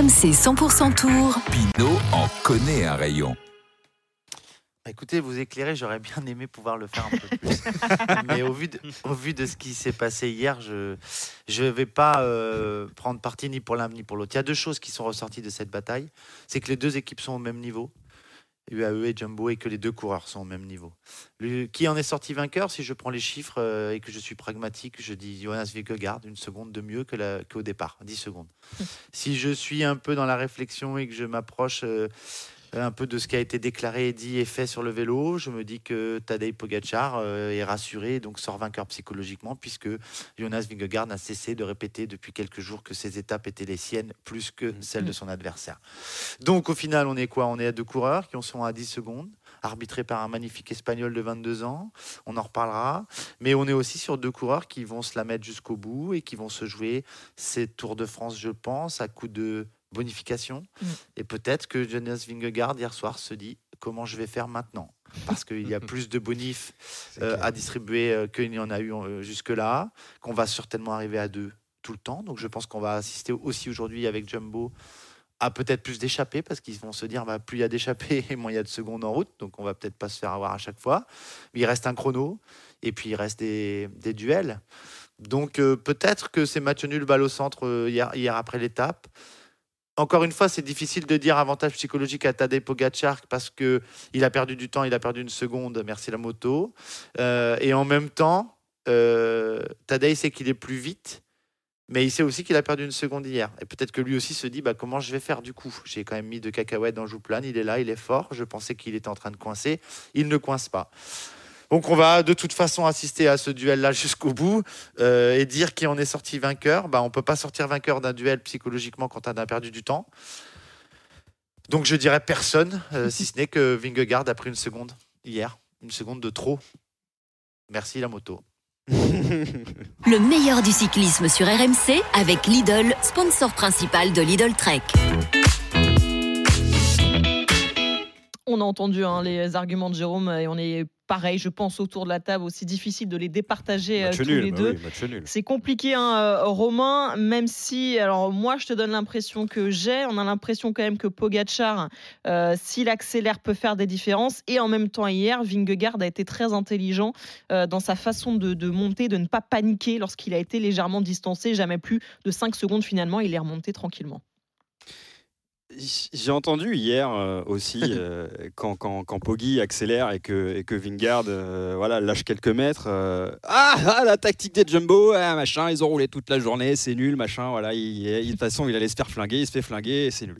RMC 100% Tour. Pinot en connaît un rayon. Bah, Écoutez, vous éclairez, j'aurais bien aimé pouvoir le faire un peu plus. Mais au vu, de, au vu de ce qui s'est passé hier, je ne vais pas euh, prendre parti ni pour l'un ni pour l'autre. Il y a deux choses qui sont ressorties de cette bataille. C'est que les deux équipes sont au même niveau, UAE et Jumbo, et que les deux coureurs sont au même niveau. Le- qui en est sorti vainqueur Si je prends les chiffres euh, et que je suis pragmatique, je dis Jonas Vingegaard, une seconde de mieux que qu'au départ, 10 secondes. si je suis un peu dans la réflexion et que je m'approche... euh, un peu de ce qui a été déclaré, dit et fait sur le vélo. Je me dis que Tadej Pogacar euh, est rassuré et donc sort vainqueur psychologiquement puisque Jonas Vingegaard n'a cessé de répéter depuis quelques jours que ses étapes étaient les siennes plus que celles de son adversaire. Donc au final, on est quoi? On est à deux coureurs qui en sont à 10 secondes arbitrés par un magnifique espagnol de 22 ans, on en reparlera, mais on est aussi sur deux coureurs qui vont se la mettre jusqu'au bout et qui vont se jouer ces Tours de France, je pense, à coup de bonification. Mm. Et peut-être que Jonas Vingegaard hier soir se dit comment je vais faire maintenant? Parce qu'il y a plus de bonifs euh, à distribuer euh, qu'il y en a eu euh, jusque-là, qu'on va certainement arriver à deux tout le temps. Donc je pense qu'on va assister aussi aujourd'hui avec Jumbo à peut-être plus d'échappées parce qu'ils vont se dire bah, plus il y a d'échappées et moins il y a de secondes en route. Donc on va peut-être pas se faire avoir à chaque fois. Mais il reste un chrono et puis il reste des, des duels. Donc euh, peut-être que ces matchs nuls balle au centre euh, hier, hier après l'étape. Encore une fois, c'est difficile de dire avantage psychologique à Tadej Pogacar parce que il a perdu du temps, il a perdu une seconde, merci la moto. Euh, et en même temps, euh, Tadej sait qu'il est plus vite, mais il sait aussi qu'il a perdu une seconde hier. Et peut-être que lui aussi se dit bah, comment je vais faire du coup? J'ai quand même mis de cacahuètes dans Jouplane, il est là, il est fort. Je pensais qu'il était en train de coincer, il ne coince pas. Donc on va de toute façon assister à ce duel-là jusqu'au bout euh, et dire qui en est sorti vainqueur. Bah, on peut pas sortir vainqueur d'un duel psychologiquement quand on a perdu du temps. Donc je dirais personne, euh, si ce n'est que Vingegaard a pris une seconde hier, une seconde de trop. Merci la moto. Le meilleur du cyclisme sur RMC avec Lidl, sponsor principal de Lidl Trek. On a entendu hein, les arguments de Jérôme et on est pareil, je pense, autour de la table, aussi difficile de les départager euh, Match tous nul, les bah deux. oui. C'est compliqué, hein, euh, Romain, même si, alors moi, je te donne l'impression que j'ai, on a l'impression quand même que Pogachar, euh, s'il accélère, peut faire des différences. Et en même temps, hier, Vingegaard a été très intelligent euh, dans sa façon de, de monter, de ne pas paniquer lorsqu'il a été légèrement distancé. Jamais plus de 5 secondes finalement, il est remonté tranquillement. J'ai entendu hier euh, aussi euh, quand, quand, quand Poggi accélère et que, et que Vingard euh, voilà, lâche quelques mètres. ah, ah, la tactique des Jumbo, ah, machin, ils ont roulé toute la journée, c'est nul, machin. Voilà, il- il- de toute façon, il allait se faire flinguer, il se fait flinguer, c'est nul.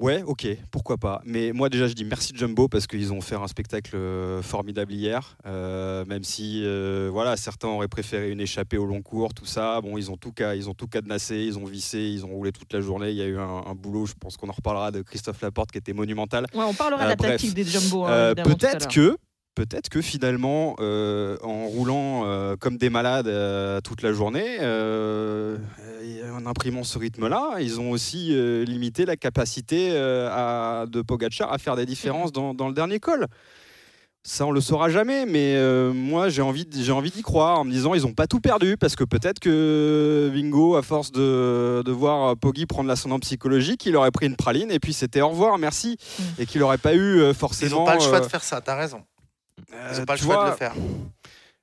Ouais, ok, pourquoi pas. Mais moi déjà, je dis merci Jumbo parce qu'ils ont fait un spectacle euh, formidable hier. Euh, même si, euh, voilà, certains auraient préféré une échappée au long cours, tout ça. Bon, ils ont tout, ca- ils ont tout cadenassé, ils ont vissé, ils ont roulé toute la journée. Il y a eu un, un boulot, je pense qu'on en reparlera de Christophe Laporte qui était monumental. Ouais, on parlera de la bref. tactique des Jumbo. hein, peut-être que peut-être que finalement euh, en roulant euh, comme des malades euh, toute la journée euh, en imprimant ce rythme-là, ils ont aussi euh, limité la capacité euh, à- de Pogacar à faire des différences dans, dans le dernier col. Ça, on le saura jamais, mais euh, moi, j'ai envie, j'ai envie d'y croire en me disant ils n'ont pas tout perdu parce que peut-être que Vingo, à force de, de voir Poggi prendre l'ascendant psychologique, il aurait pris une praline et puis c'était au revoir, merci, et qu'il n'aurait pas eu euh, Ils forcément. n'ont pas le choix euh, de faire ça, t'as raison. Ils euh, n'ont pas le choix de le faire.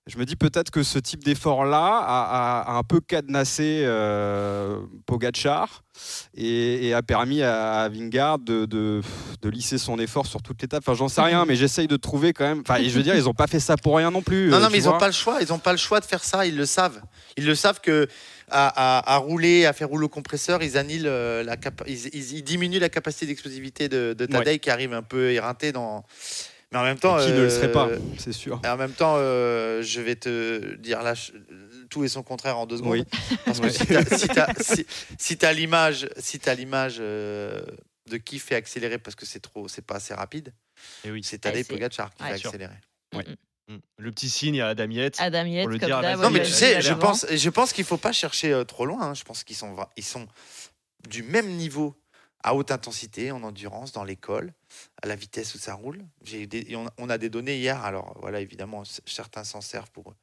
Je me dis peut-être que ce type d'effort-là a, a- a un peu cadenassé euh, Pogachar et, et a permis à, à Vingard de, de- de lisser son effort sur toute l'étape. Enfin, j'en sais rien, mais j'essaye de trouver quand même. Enfin, je veux dire, ils n'ont pas fait ça pour rien non plus. Non, euh, non, mais ils n'ont pas le choix. Ils n'ont pas le choix de faire ça. Ils le savent. Ils le savent que à, à- à rouler, à faire rouler au compresseur, ils annulent euh, la ils, ils- ils diminuent la capacité d'explosivité de, de Tadej qui arrive un peu éreinté dans. Mais en même temps, Et qui ne le serait pas, euh, c'est sûr. Et en même temps, euh, je vais te dire là, tout et son contraire en deux secondes. Oui. Parce que si t'as si t'as- si- l'image, si t'as l'image euh, de qui fait accélérer parce que c'est trop, c'est pas assez rapide, Et oui. c'est Tadej Pogacar qui Ouais, fait sûr. accélérer. Mm. Le petit signe à Adamiette. Adam Yates, Pour le comme dire Non, mais tu sais, je pense, je pense qu'il faut pas chercher euh, trop loin. hein. Je pense qu'ils sont, ils sont du même niveau à haute intensité, en endurance, dans l'école, à la vitesse où ça roule. J'ai des- on, on a des données hier. Alors voilà, évidemment, certains s'en servent pour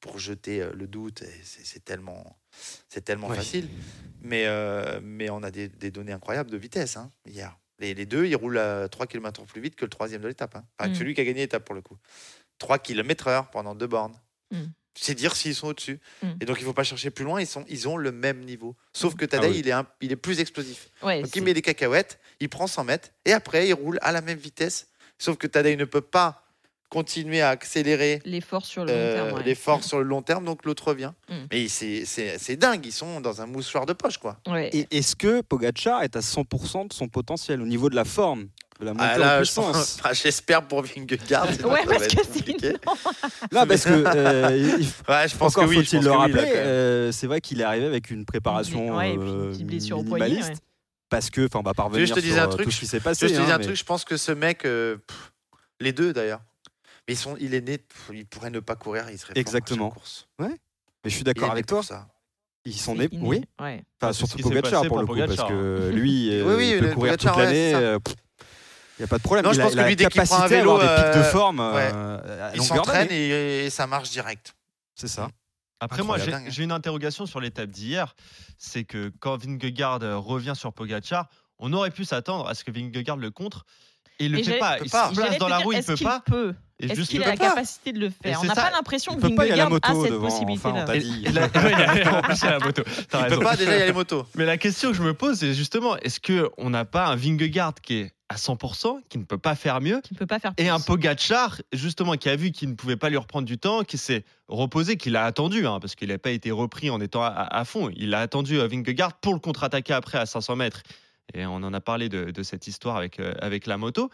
pour jeter euh, le doute. et C'est c'est tellement, c'est tellement facile. Mais, euh, mais on a des, des données incroyables de vitesse hein, hier. Les, les deux, ils roulent à 3 km plus vite que le troisième de l'étape. Hein. Enfin, Mm. celui qui a gagné l'étape pour le coup. 3 km heure pendant deux bornes. Mm. C'est dire s'ils sont au-dessus. Mm. Et donc, il faut pas chercher plus loin. Ils, sont, ils ont le même niveau. Sauf que Tadej, Ah oui. il, est un- il est plus explosif. Ouais, Donc il met des cacahuètes, il prend 100 mètres et après il roule à la même vitesse. Sauf que Tadej ne peut pas continuer à accélérer l'effort sur le long euh, terme. ouais. l'effort sur le long terme, donc l'autre revient. Mm. Mais c'est- c'est c'est dingue, ils sont dans un moussoir de poche quoi. Ouais. Et est-ce que Pogacar est à 100% de son potentiel au niveau de la forme, de la montée Ah, là, en je pense- puissance enfin, J'espère pour Vingegaard. Ouais, parce que sinon. Là, parce que euh, il- Ouais, je pense encore que oui. je faut-il le oui, rappeler, même. euh, c'est vrai qu'il est arrivé avec une préparation Ouais, et puis une euh, petite blessure au poignet, minimaliste. ouais. Parce que, enfin, on va pas revenir je te sur un euh, truc, tout ce qui s'est Je passé. te dis hein, un mais- truc, je pense que ce mec, euh, pff, les deux d'ailleurs, mais ils sont, il est né, pff, il pourrait ne pas courir, il serait fort Exactement. course. Mais je suis d'accord avec pour toi. ça. Ils sont nés, oui. Ouais. Enfin, surtout Pogacar passé pour le pour coup, Pogacar. parce que lui, euh, Oui, oui, il peut le courir Pogacar, toute ouais, l'année. Il n'y a pas de problème. Non, je pense il que a lui, la dès qu'il prend un vélo, des pics de euh, forme ouais. euh, Il s'entraîne et, et ça marche direct. C'est ça. Après, moi, j'ai Incroyable. Dingue, j'ai une interrogation sur l'étape d'hier. C'est que quand Vingegaard revient sur Pogacar, on aurait pu s'attendre à ce que Vingegaard le contre. Et il le Et fait pas. Il se place dans la roue, il peut pas. peut? Est-ce juste, qu'il il a la pas. capacité de le Et faire On n'a pas l'impression que la Vingegaard a moto cette possibilité-là. Il a- la moto. Il peut pas, déjà, il y a les motos. Mais la question que je me pose, c'est justement, est-ce qu'on n'a pas un Vingegaard qui est à 100%, qui ne peut pas faire mieux, Qui ne peut pas faire et un Pogacar, justement, qui a vu qu'il ne pouvait pas lui reprendre du temps, qui s'est reposé, qu'il a attendu, hein, parce qu'il n'a pas été repris en étant à, à fond. Il a attendu euh, Vingegaard pour le contre-attaquer après à 500 mètres. Et on en a parlé de, de cette histoire avec, euh, avec la moto.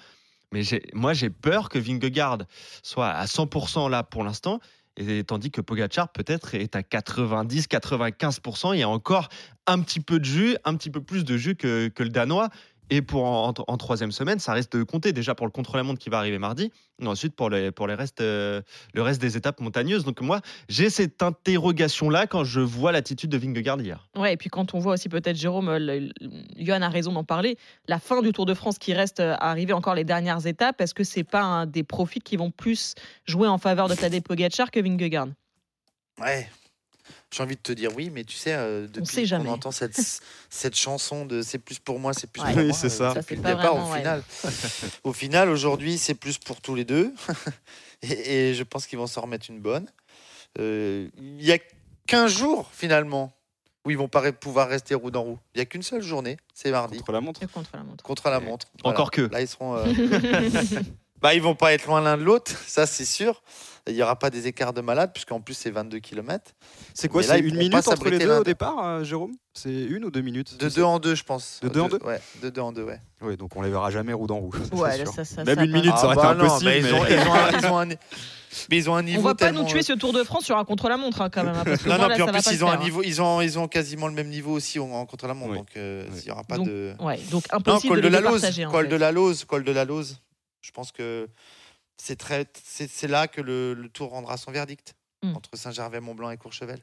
Mais moi, j'ai peur que Vingegaard soit à 100% là pour l'instant, et tandis que Pogacar peut-être est à 90-95%. Il y a encore un petit peu de jus, un petit peu plus de jus que, que le Danois. Et pour en, en- en troisième semaine, ça reste de compter déjà pour le contre-la-montre qui va arriver mardi, et ensuite pour, les, pour les restes, euh, le reste des étapes montagneuses. Donc moi, j'ai cette interrogation-là quand je vois l'attitude de Vingegaard hier. Ouais, et puis quand on voit aussi peut-être Jérôme, le- le- Johan a raison d'en parler, la fin du Tour de France qui reste euh, à arriver encore les dernières étapes, est-ce que c'est pas un des profits qui vont plus jouer en faveur de Tadej Pogacar que Vingegaard? Ouais. J'ai envie de te dire oui, mais tu sais, euh, depuis qu'on entend cette, cette chanson de c'est plus pour moi, c'est plus Ouais. pour Oui, moi. c'est euh, ça. Ça, depuis le pas départ, vraiment, au ouais. final. au final, aujourd'hui, c'est plus pour tous les deux. et, et je pense qu'ils vont s'en remettre une bonne. Euh, Il y a 15 jours, finalement, où ils vont pas pouvoir rester roue dans roue. Il y a qu'une seule journée, c'est mardi, Contre la montre. Contre la montre. contre la montre. Voilà. Encore que. Là, ils seront. euh, Bah, ils vont pas être loin l'un de l'autre, ça c'est sûr. Il n'y aura pas des écarts de malade, puisqu'en plus c'est 22 km. C'est quoi C'est une minute entre les deux l'un au départ, euh, Jérôme? C'est une ou deux minutes? De deux en deux, je pense. De deux en deux? Ouais, de deux en deux, ouais. Oui, donc on les verra jamais roue dans roue. c'est Ouais, sûr. ça, ça, Même ça une minute, ça aurait été bah non, impossible. mais ils, ont, un, niveau On va pas nous tuer ce Tour de France sur un contre-la-montre hein, quand même. hein, parce que Non, moi, non, là, puis en plus, ils le ont, un hein. niveau, ils, ont, ils ont quasiment le même niveau aussi en, contre-la-montre. Donc, euh, il n'y aura pas de. Ouais, donc Non, impossible col de, Lose. partager. Col de la Lose. Col de la Lose. Je pense que c'est très, c'est c'est là que le, le tour rendra son verdict. Mm. Entre Saint-Gervais, Mont-Blanc et Courchevel.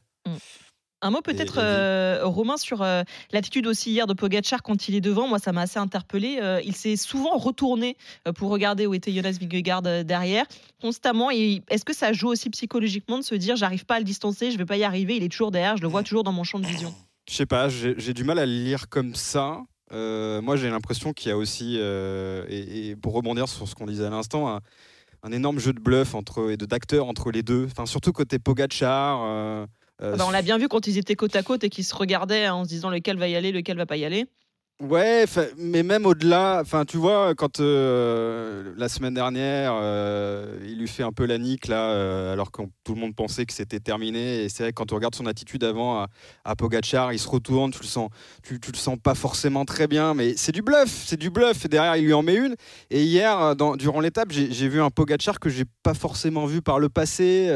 Un mot peut-être, euh, Romain, sur euh, l'attitude aussi hier de Pogacar quand il est devant. Moi, ça m'a assez interpellé. Euh, il s'est souvent retourné euh, pour regarder où était Jonas Vingegaard derrière, constamment. Et Est-ce que ça joue aussi psychologiquement de se dire j'arrive pas à le distancer, je vais pas y arriver, il est toujours derrière, je le vois toujours dans mon champ de vision? Je sais pas, j'ai j'ai du mal à le lire comme ça. Euh, moi, j'ai l'impression qu'il y a aussi, euh, et, et pour rebondir sur ce qu'on disait à l'instant, un, un énorme jeu de bluff entre, et de d'acteurs entre les deux. Enfin, surtout côté Pogachar. euh, euh, Ah bah, On l'a bien vu quand ils étaient côte à côte et qu'ils se regardaient en se disant lequel va y aller, lequel va pas y aller. Ouais, mais même au-delà, enfin, tu vois, quand euh, la semaine dernière, euh, il lui fait un peu la nique là, euh, alors que tout le monde pensait que c'était terminé. Et c'est vrai que quand on regarde son attitude avant à, à Pogachar, il se retourne, tu le sens, tu, tu le sens pas forcément très bien, mais c'est du bluff, c'est du bluff. Et derrière, il lui en met une. Et hier, dans- durant l'étape, j'ai vu un Pogachar que j'ai pas forcément vu par le passé,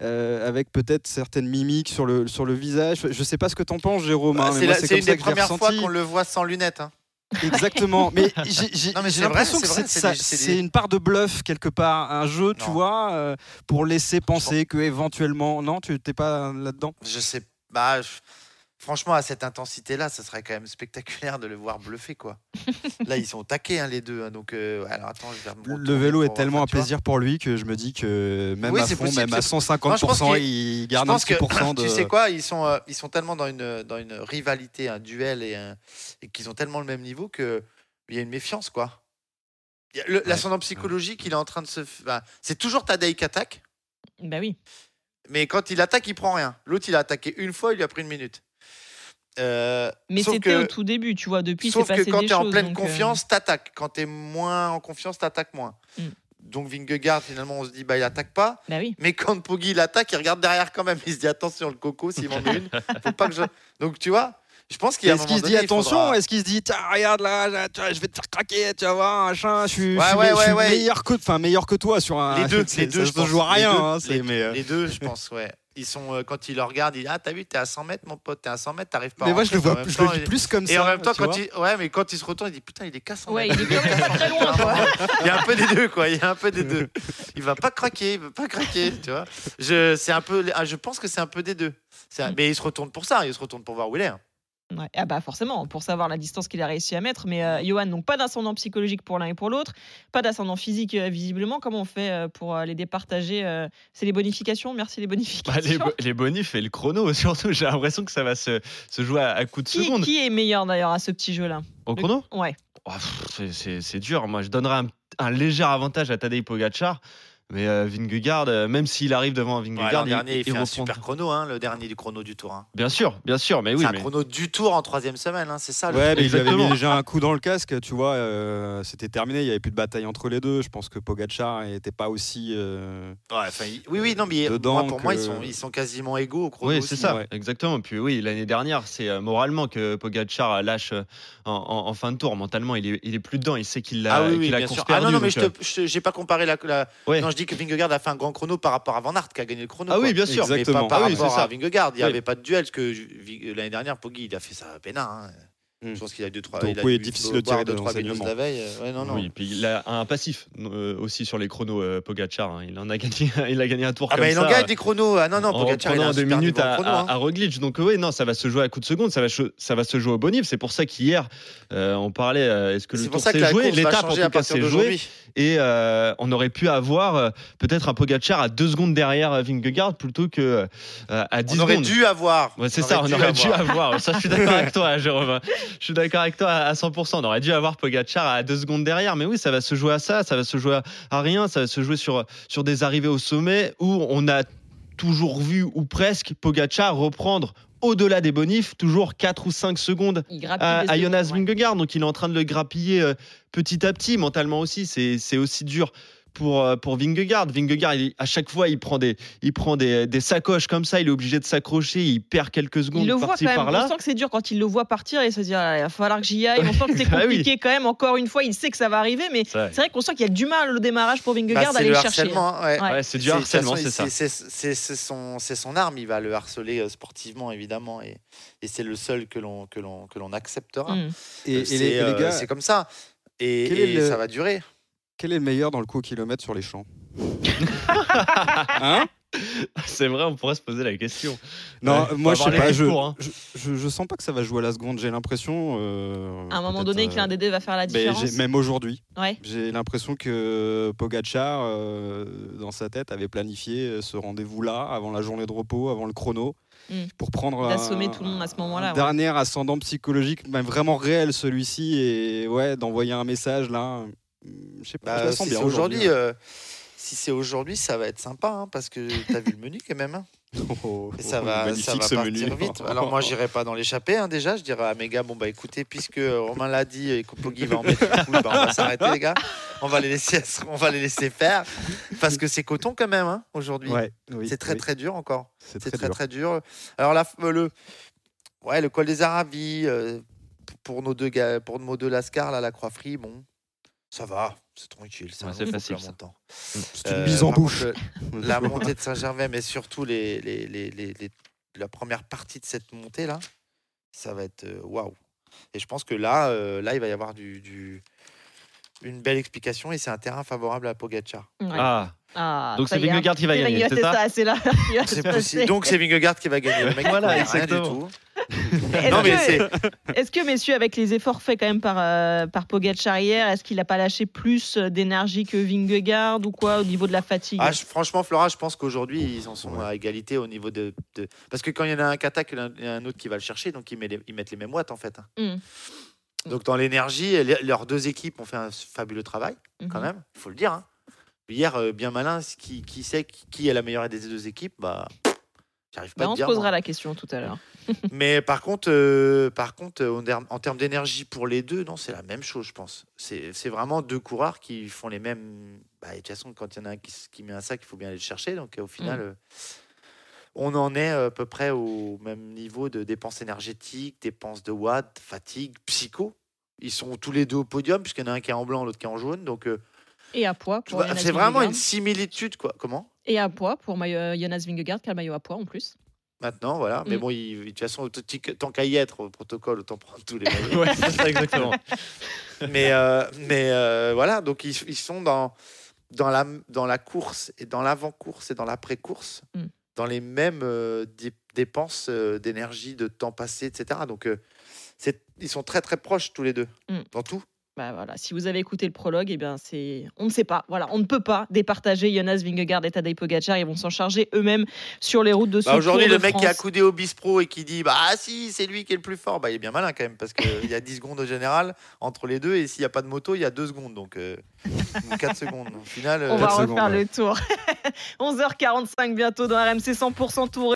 avec peut-être certaines mimiques sur le sur le visage. Je sais pas ce que t'en penses, Jérôme. Bah, hein, mais c'est une des premières fois qu'on le voit sans lunettes. hein. Exactement, mais j'ai l'impression que c'est une part de bluff quelque part, un jeu, tu vois, euh, pour laisser penser que éventuellement, non, tu t'es pas là-dedans? Je sais. Bah, je- franchement, à cette intensité-là, ça serait quand même spectaculaire de le voir bluffer, quoi. là, ils sont taqués, hein, les deux. hein, donc, euh, alors attends, je vais me Le vélo est tellement enfin, un plaisir pour lui que je me dis que même Oui, à c'est fond, possible, même à c'est- 150%, Moi, je pense qu'il- il Je garde un petit que, de. tu sais quoi, ils sont, euh, ils sont tellement dans une, dans une rivalité, un duel et, un- et qu'ils ont tellement le même niveau que il y a une méfiance, quoi. Ouais. L'ascendant psychologique, il est en train de se. enfin, c'est toujours Tadej qui attaque, Bah oui. mais quand il attaque, il prend rien. L'autre, il a attaqué une fois, il lui a pris une minute. Euh, Mais c'était au tout début, tu vois. Depuis, c'est Sauf passé que quand des tu es en choses, pleine donc, euh, confiance, t'attaques. Quand tu es moins en confiance, t'attaques moins. Mm. Donc Vingegaard, finalement, on se dit, bah, il attaque pas. Bah oui. Mais quand Poggi l'attaque, il regarde derrière quand même. Il se dit, attention, le coco, s'il m'en met une, faut pas que je. Donc tu vois, je pense qu'il y a un Est-ce qu'il se dit attention faudra- Est-ce qu'il se dit regarde là, là, tu vois, je vais te faire craquer, tu vas voir machin, je suis, je Ouais, suis ouais, je suis ouais, meilleur que enfin meilleur que toi sur un Les deux, les deux, ça je pense. joue à Les rien deux, hein, c'est- les, mais euh, les deux, je pense, ouais. Ils sont euh, quand ils le regardent, ils disent, ah t'as vu, t'es à 100 mètres, mon pote, t'es à 100 mètres, t'arrives pas. à mais moi je le vois je le dis plus comme ça Et en même temps, quand il, ouais, mais quand il se retourne, il dit putain, il est qu'à 100 Ouais, mètres. il est quand même pas très loin, quoi. Il y a un peu des deux, quoi. Il y a un peu des deux. Il va pas craquer, il va pas craquer, tu vois. Je, c'est un peu, ah, je pense que c'est un peu des deux. Un-. Mais il se retourne pour ça. Il se retourne pour voir où il est. hein. Ouais. Ah bah forcément, pour savoir la distance qu'il a réussi à mettre. Mais euh, Johan, donc pas d'ascendant psychologique pour l'un et pour l'autre, pas d'ascendant physique euh, visiblement. Comment on fait euh, pour euh, les départager C'est les bonifications Merci les Bah, bonifications. les, bo- les bonifs et le chrono, surtout, j'ai l'impression que ça va se, se jouer à, à coups de qui, seconde. qui est meilleur d'ailleurs à ce petit jeu-là? Au chrono? Ouais. Oh, C'est dur. Moi, je donnerais un, un léger avantage à Tadej Pogacar. Mais euh, Vingegaard, euh, même s'il arrive devant un Ouais, Vingegaard, L'an dernier, il, fait un reprend- super chrono, hein, le dernier du chrono du tour. hein. Bien sûr, bien sûr, mais oui. c'est un mais- chrono du tour en troisième semaine, hein, c'est ça. le Ouais, mais il avait mis déjà un coup dans le casque, tu vois, euh, c'était terminé, il y avait plus de bataille entre les deux. Je pense que Pogacar n'était pas aussi. euh, Ouais, enfin, il- oui, oui, non, mais Dedans moi, pour moi, ils sont, ils sont quasiment égaux au chrono. Oui, c'est ça, ouais. exactement. Puis oui, l'année dernière, c'est moralement que Pogacar lâche en, en- en fin de tour. Mentalement, il est, il est plus dedans. Il sait qu'il a, Ah oui, oui, qu'il a course. Ah non, non, mais donc, je j'ai pas comparé la, la- ouais. Non, je dis que Vingegaard a fait un grand chrono par rapport à Van Aert qui a gagné le chrono. Ah oui, quoi. bien sûr. Mais pas Exactement. par Ah oui, rapport c'est ça. à Vingegaard. Il n'y Oui. avait pas de duel, parce que Vi- l'année dernière, Poggi, il a fait ça à peine. Hein. Mm. Je pense qu'il a deux, trois. Donc il a oui, dû difficile de tirer deux, de trois la veille. euh, Ouais, non, non. Oui, puis il a un passif euh, aussi sur les chronos, euh, Pogacar. hein. Il en a gagné, il a gagné un tour Ah, comme bah, il ça. en gagne des chronos. Ah non, non, en Pogacar, il prenant a un deux minutes niveau en à, chrono. hein. à Roglic. Donc oui, non, ça va se jouer à coup de seconde, ça va, ça va se jouer au bonif. C'est pour ça qu'hier, euh, on parlait, euh, est-ce que le C'est pour tour ça que s'est la joué? L'étape en tout cas s'est jouée. Et euh, on aurait pu avoir euh, peut-être un Pogacar à deux secondes derrière euh, Vingegaard plutôt que euh, à 10 On aurait secondes. dû avoir. Ouais, c'est ça, on aurait dû avoir. Ça, je suis d'accord avec toi, Jérôme. Je suis d'accord avec toi à 100%. On aurait dû avoir Pogacar à deux secondes derrière. Mais oui, ça va se jouer à ça. Ça va se jouer à- à rien. Ça va se jouer sur, sur des arrivées au sommet où on a toujours vu ou presque Pogacar reprendre au-delà des bonifs, toujours 4 ou 5 secondes à, à Jonas secondes, ouais. Donc il est en train de le grappiller euh, petit à petit, mentalement aussi. C'est aussi dur pour, euh, pour Vingegaard. Vingegaard, il- à chaque fois, il prend, des, il prend des, des sacoches comme ça. Il est obligé de s'accrocher. Il perd quelques secondes Il le voit quand même. par-là. On sent que c'est dur quand il le voit partir et se dire ah, il va falloir que j'y aille. On sent que c'est Bah compliqué quand même. Encore une fois, il sait que ça va arriver, mais C'est vrai. qu'on sent qu'il y a du mal au démarrage pour Bah, Vingegaard c'est d'aller le le chercher. harcèlement. ouais. Ouais. Ouais, c'est du harcèlement, c'est ça. c'est- son, c'est son arme, il va le harceler euh, sportivement, évidemment, et, et c'est le seul que l'on que l'on que l'on acceptera. Mm. Et, et C'est euh, gars, c'est comme ça. Et, le- ça va durer. Quel est le meilleur dans le coup au kilomètre sur les champs Hein C'est vrai, on pourrait se poser la question. Non, Ouais, moi je sais pas, je, discours, hein. je, je- je sens pas que ça va jouer à la seconde. J'ai l'impression. euh, À un moment donné, euh, que l'un des deux va faire la mais différence. même aujourd'hui, Ouais. j'ai l'impression que Pogacar, euh, dans sa tête, avait planifié euh, ce rendez-vous-là avant la journée de repos, avant le chrono, Mm. pour prendre D'assommer un- tout le monde à ce moment-là, ouais. Dernier ascendant psychologique, même vraiment réel celui-ci, et ouais, d'envoyer un message là. Mm, Je sais pas, je Bah, la sens si bien c'est aujourd'hui, euh, si c'est aujourd'hui, ça va être sympa, hein, parce que tu as vu le menu quand même. hein. Oh, Et ça oh, va, ça va partir menu. vite. Alors moi, j'irai pas dans l'échappée hein, déjà. Je dirais à mes gars, bon bah écoutez, puisque Romain l'a dit et que Poggi va en mettre une couille, bah, on va s'arrêter les gars. On va les laisser, on va les laisser faire, parce que c'est coton quand même hein, aujourd'hui. Ouais, oui, c'est très oui, très dur encore. c'est très très dur. très dur. Alors là, le, ouais, le col des Aravis euh, pour nos deux gars, pour nos deux Lascar là, la Croix Frie, bon, ça va, c'est tranquille, c'est Ouais, un facile, ça. montant. C'est une Euh, mise en bouche. contre, la montée de Saint-Gervais, mais surtout les, les, les, les- les- la première partie de cette montée là, ça va être euh, waouh. Et je pense que là, euh, là, il va y avoir du, du, une belle explication et c'est un terrain favorable à Pogacar. Ouais. Ah, Ah, Donc c'est est, Vingegaard qui va gagner, c'est ça là. possible. Donc c'est Vingegaard qui va gagner. Le mec, Voilà, il connaît rien du exactement. tout. Est-ce Non mais que- c'est Est-ce que, messieurs, avec les efforts faits quand même par, euh, par Pogacar hier, est-ce qu'il n'a pas lâché plus d'énergie que Vingegaard ou quoi au niveau de la fatigue? Ah, je- franchement, Flora, je pense qu'aujourd'hui, ils en sont à égalité au niveau de, de- Parce que quand il y en a un qui attaque, il y en a un autre qui va le chercher, donc ils, mettent les, ils mettent les mêmes watts, en fait. hein. Mm. Donc, dans l'énergie, leurs deux équipes ont fait un fabuleux travail, quand Mhm. même, il faut le dire. hein. Hier, euh, bien malin, qui, qui sait qui est la meilleure des deux équipes bah, J'arrive pas Bah, à on dire. posera moi. la question tout à l'heure. Mais par contre, euh, par contre euh, en, termes- d'énergie pour les deux, non, c'est la même chose, je pense. C'est vraiment deux coureurs qui font les mêmes. Bah, de toute façon, quand il y en a un qui, met un sac, il faut bien aller le chercher. Donc, au final, Mm. euh, on en est euh, à peu près au même niveau de dépenses énergétiques, dépenses de watts, fatigue, psycho. Ils sont tous les deux au podium, puisqu'il y en a un qui est en blanc, l'autre qui est en jaune. Donc, euh, Et à poids c'est vraiment une similitude, quoi. Comment? Et à poids pour maillot- Jonas Vingegaard, qui a le maillot à poids en plus. Maintenant, voilà. Mais Mm. bon, il- de toute façon, tant qu'à y être au protocole, autant prendre tous les maillots. ouais, c'est ça exactement. mais euh, mais euh, voilà, donc ils, ils sont dans, dans, la, dans la course et dans l'avant-course et dans l'après-course, Mm. Dans les mêmes euh, dé- dépenses euh, d'énergie, de temps passé, etc. Donc euh, ils sont très très proches tous les deux, Mm. dans tout. Bah voilà, si vous avez écouté le prologue, eh bien c'est, on ne sait pas. Voilà, on ne peut pas départager Jonas Vingegaard et Tadej Pogacar. Ils vont s'en charger eux-mêmes sur les routes de ce Bah, Aujourd'hui, le de mec qui a coudé au Bispro et qui dit Bah ah, si, c'est lui qui est le plus fort, bah, il est bien malin quand même, parce qu'il y a 10 secondes au général entre les deux, et s'il n'y a pas de moto, il y a 2 secondes, donc euh, 4 secondes. Au final, On euh, va refaire secondes, ouais. le tour. 11h45 bientôt dans RMC 100% Tour.